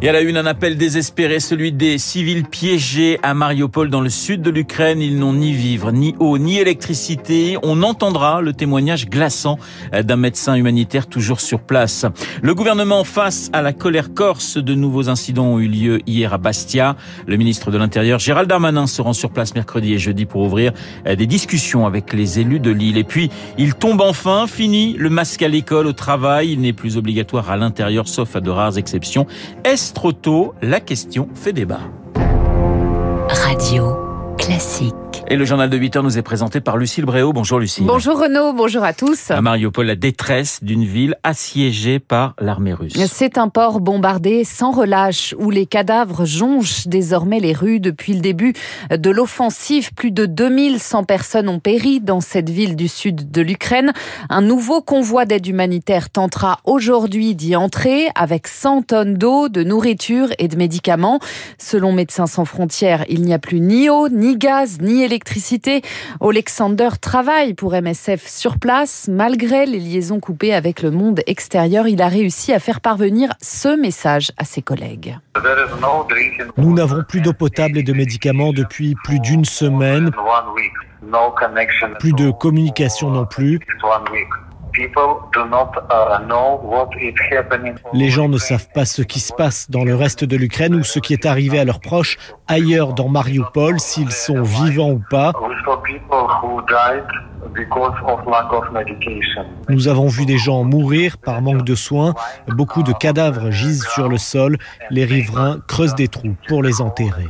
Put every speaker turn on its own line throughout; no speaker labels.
Et à la une, un appel désespéré, celui des civils piégés à Mariupol dans le sud de l'Ukraine. Ils n'ont ni vivre, ni eau, ni électricité. On entendra le témoignage glaçant d'un médecin humanitaire toujours sur place. Le gouvernement face à la colère corse, de nouveaux incidents ont eu lieu hier à Bastia. Le ministre de l'Intérieur, Gérald Darmanin, se rend sur place mercredi et jeudi pour ouvrir des discussions avec les élus de l'île. Et puis, il tombe enfin, fini le masque à l'école, au travail. Il n'est plus obligatoire à l'intérieur, sauf à de rares exceptions. Trop tôt La question fait débat.
Radio classique.
Et le journal de 8 heures nous est présenté par Lucille Bréau. Bonjour Lucille.
Bonjour Renaud, bonjour à tous.
À Mariupol, la détresse d'une ville assiégée par l'armée russe.
C'est un port bombardé sans relâche où les cadavres jonchent désormais les rues depuis le début de l'offensive. Plus de 2100 personnes ont péri dans cette ville du sud de l'Ukraine. Un nouveau convoi d'aide humanitaire tentera aujourd'hui d'y entrer avec 100 tonnes d'eau, de nourriture et de médicaments. Selon Médecins sans frontières, il n'y a plus ni eau, ni gaz, ni électricité Alexander travaille pour MSF sur place. Malgré les liaisons coupées avec le monde extérieur, il a réussi à faire parvenir ce message à ses collègues.
Nous n'avons plus d'eau potable et de médicaments depuis plus d'une semaine. Plus de communication non plus. Les gens ne savent pas ce qui se passe dans le reste de l'Ukraine ou ce qui est arrivé à leurs proches ailleurs dans Mariupol, s'ils sont vivants ou pas. Nous avons vu des gens mourir par manque de soins. Beaucoup de cadavres gisent sur le sol. Les riverains creusent des trous pour les enterrer.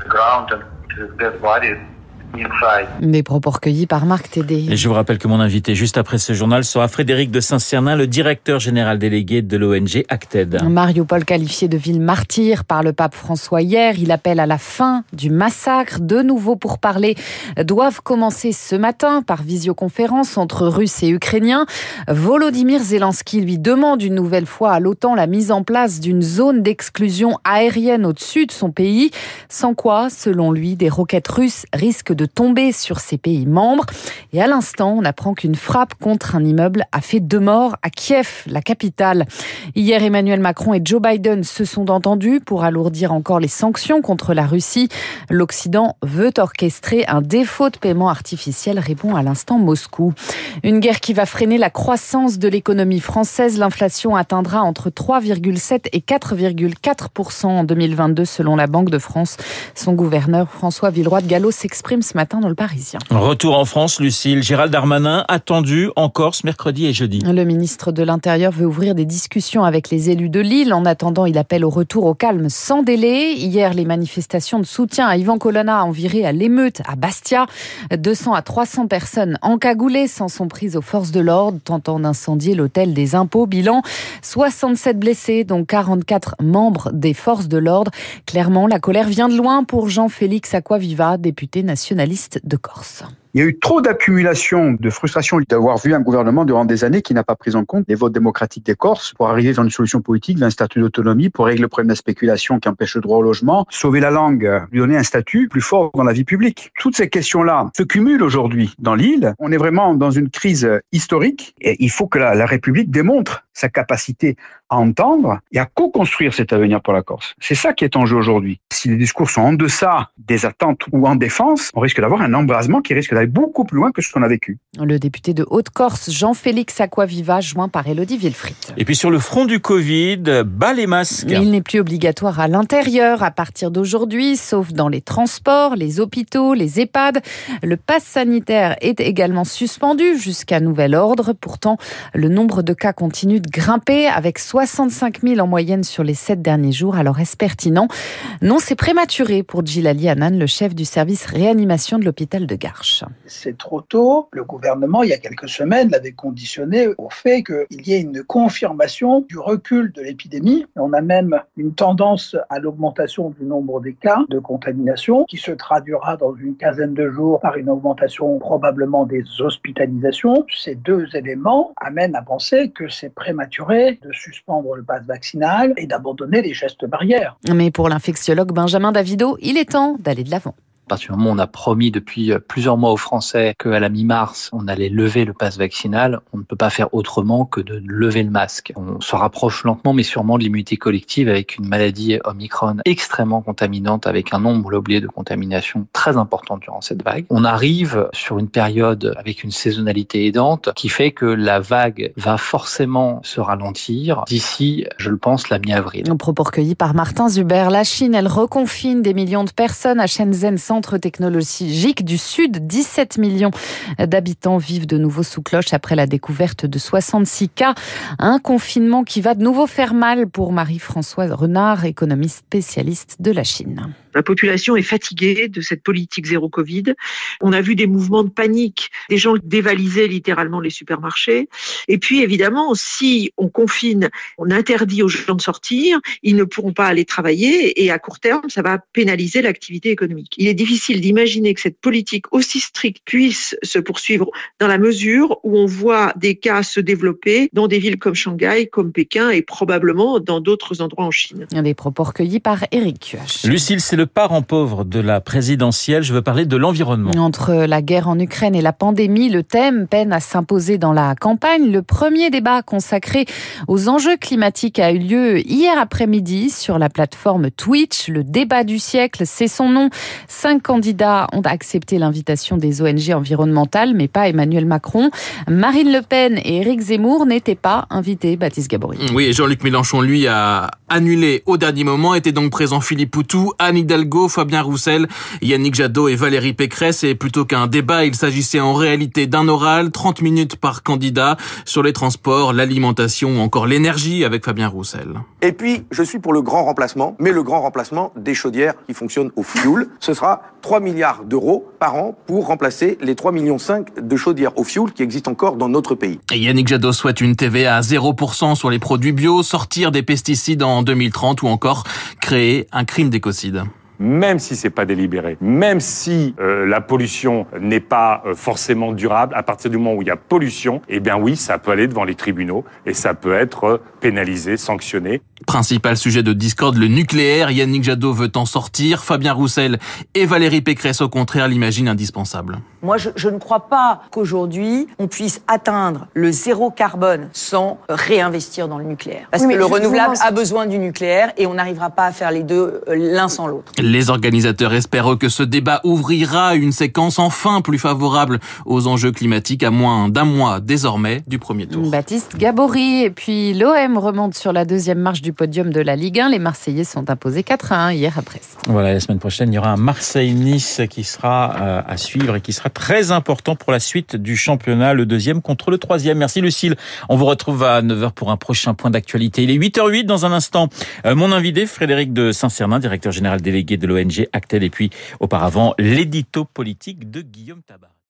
Des propos recueillis par Marc Tédé.
Et je vous rappelle que mon invité juste après ce journal sera Frédéric de Saint-Cernin, le directeur général délégué de l'ONG Acted.
Mariupol qualifié de ville martyre par le pape François hier, il appelle à la fin du massacre. De nouveau pour parler doivent commencer ce matin par visioconférence entre Russes et Ukrainiens. Volodymyr Zelensky lui demande une nouvelle fois à l'OTAN la mise en place d'une zone d'exclusion aérienne au-dessus de son pays, sans quoi, selon lui, des roquettes russes risquent de tomber sur ses pays membres. Et à l'instant, on apprend qu'une frappe contre un immeuble a fait deux morts à Kiev, la capitale. Hier, Emmanuel Macron et Joe Biden se sont entendus pour alourdir encore les sanctions contre la Russie. L'Occident veut orchestrer un défaut de paiement artificiel, répond à l'instant Moscou. Une guerre qui va freiner la croissance de l'économie française. L'inflation atteindra entre 3,7 et 4,4 en 2022 selon la Banque de France. Son gouverneur François Villeroy de Gallo s'exprime ce matin dans le Parisien.
Retour en France, Lucille. Gérald Darmanin attendu en Corse mercredi et jeudi.
Le ministre de l'Intérieur veut ouvrir des discussions avec les élus de Lille. En attendant, il appelle au retour au calme sans délai. Hier, les manifestations de soutien à Yvan Colonna ont viré à l'émeute à Bastia. 200 à 300 personnes encagoulées s'en sont prises aux forces de l'ordre, tentant d'incendier l'hôtel des impôts. Bilan 67 blessés, dont 44 membres des forces de l'ordre. Clairement, la colère vient de loin pour Jean-Félix Aquaviva, député national de Corse.
Il y a eu trop d'accumulation de frustration d'avoir vu un gouvernement durant des années qui n'a pas pris en compte les votes démocratiques des Corses pour arriver dans une solution politique, d'un statut d'autonomie, pour régler le problème de la spéculation qui empêche le droit au logement, sauver la langue, lui donner un statut plus fort dans la vie publique. Toutes ces questions-là se cumulent aujourd'hui dans l'île. On est vraiment dans une crise historique et il faut que la République démontre sa capacité à entendre et à co-construire cet avenir pour la Corse. C'est ça qui est en jeu aujourd'hui. Si les discours sont en deçà des attentes ou en défense, on risque d'avoir un embrasement qui risque d'aller beaucoup plus loin que ce qu'on a vécu.
Le député de Haute-Corse, Jean-Félix Aquaviva, joint par Elodie Villefrit.
Et puis sur le front du Covid, bas les masques.
Il n'est plus obligatoire à l'intérieur à partir d'aujourd'hui, sauf dans les transports, les hôpitaux, les EHPAD. Le pass sanitaire est également suspendu jusqu'à nouvel ordre. Pourtant, le nombre de cas continue de grimper avec 65 000 en moyenne sur les sept derniers jours. Alors est-ce pertinent? Non, c'est prématuré pour Gilali Hanan, le chef du service réanimation de l'hôpital de Garches.
C'est trop tôt. Le gouvernement, il y a quelques semaines, l'avait conditionné au fait qu'il y ait une confirmation du recul de l'épidémie. On a même une tendance à l'augmentation du nombre des cas de contamination qui se traduira dans une quinzaine de jours par une augmentation probablement des hospitalisations. Ces deux éléments amènent à penser que c'est prématuré de suspendre le pass vaccinal et d'abandonner les gestes barrières.
Mais pour l'infectiologue Benjamin Davido, il est temps d'aller de l'avant.
Partir du on a promis depuis euh, plusieurs mois aux Français qu'à la mi-mars, on allait lever le pass vaccinal, on ne peut pas faire autrement que de lever le masque. On se rapproche lentement mais sûrement de l'immunité collective avec une maladie Omicron extrêmement contaminante avec un nombre, oublié, de contamination très important durant cette vague. On arrive sur une période avec une saisonnalité aidante qui fait que la vague va forcément se ralentir d'ici, je le pense, la mi-avril.
Propos recueilli par Martin Zuber. La Chine, elle reconfine des millions de personnes à Shenzhen centre technologique du Sud. 17 millions d'habitants vivent de nouveau sous cloche après la découverte de 66 cas. Un confinement qui va de nouveau faire mal pour Marie-Françoise Renard, économiste spécialiste de la Chine.
La population est fatiguée de cette politique zéro Covid. On a vu des mouvements de panique, des gens dévalisaient littéralement les supermarchés. Et puis évidemment, si on confine, on interdit aux gens de sortir, ils ne pourront pas aller travailler et à court terme, ça va pénaliser l'activité économique. Il est difficile d'imaginer que cette politique aussi stricte puisse se poursuivre dans la mesure où on voit des cas se développer dans des villes comme Shanghai, comme Pékin et probablement dans d'autres endroits en Chine.
Des propos recueillis par Eric
Lucille, c'est le parent pauvre de la présidentielle. Je veux parler de l'environnement.
Entre la guerre en Ukraine et la pandémie, le thème peine à s'imposer dans la campagne. Le premier débat consacré aux enjeux climatiques a eu lieu hier après-midi sur la plateforme Twitch. Le débat du siècle, c'est son nom. Cinq candidats ont accepté l'invitation des ONG environnementales, mais pas Emmanuel Macron. Marine Le Pen et Éric Zemmour n'étaient pas invités, Baptiste Gabory.
Oui, Jean-Luc Mélenchon, lui, a annulé au dernier moment. Était donc présent Philippe Poutou, Anne Hidalgo, Fabien Roussel, Yannick Jadot et Valérie Pécresse. Et plutôt qu'un débat, il s'agissait en réalité d'un oral, 30 minutes par candidat, sur les transports, l'alimentation ou encore l'énergie avec Fabien Roussel.
Et puis, je suis pour le grand remplacement, mais le grand remplacement des chaudières qui fonctionnent au fioul. Ce sera 3 milliards d'euros par an pour remplacer les 3,5 millions de chaudières au fioul qui existent encore dans notre pays.
Yannick Jadot souhaite une TVA à 0% sur les produits bio, sortir des pesticides en 2030 ou encore créer un crime d'écocide
même si c'est pas délibéré, même si euh, la pollution n'est pas euh, forcément durable, à partir du moment où il y a pollution, eh bien oui, ça peut aller devant les tribunaux et ça peut être euh, pénalisé, sanctionné.
Principal sujet de discorde, le nucléaire. Yannick Jadot veut en sortir. Fabien Roussel et Valérie Pécresse, au contraire, l'imaginent indispensable.
Moi, je, je ne crois pas qu'aujourd'hui, on puisse atteindre le zéro carbone sans réinvestir dans le nucléaire. Parce
Oui,
que le renouvelable a besoin du nucléaire et on n'arrivera pas à faire les deux euh, l'un sans l'autre.
Les organisateurs espèrent que ce débat ouvrira une séquence enfin plus favorable aux enjeux climatiques à moins d'un mois désormais du premier tour.
Baptiste Gabory. Et puis l'OM remonte sur la deuxième marche du podium de la Ligue 1. Les Marseillais sont imposés 4 à 1 hier à Brest.
Voilà, la semaine prochaine, il y aura un Marseille-Nice qui sera euh, à suivre et qui sera très important pour la suite du championnat, le deuxième contre le troisième. Merci Lucille. On vous retrouve à 9h pour un prochain point d'actualité. Il est 8h08 dans un instant. Euh, mon invité, Frédéric de Saint-Cernin, directeur général délégué de l'ONG Actel et puis auparavant l'édito politique de Guillaume Tabar.